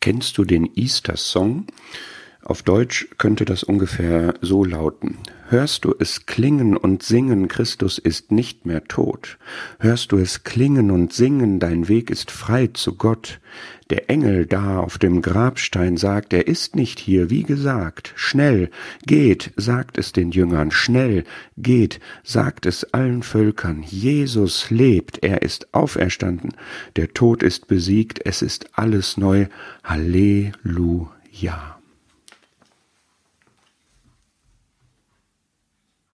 Kennst du den Easter Song? Auf Deutsch könnte das ungefähr so lauten. Hörst du es klingen und singen, Christus ist nicht mehr tot. Hörst du es klingen und singen, dein Weg ist frei zu Gott. Der Engel da auf dem Grabstein sagt, er ist nicht hier, wie gesagt. Schnell, geht, sagt es den Jüngern, schnell, geht, sagt es allen Völkern. Jesus lebt, er ist auferstanden, der Tod ist besiegt, es ist alles neu. Halleluja.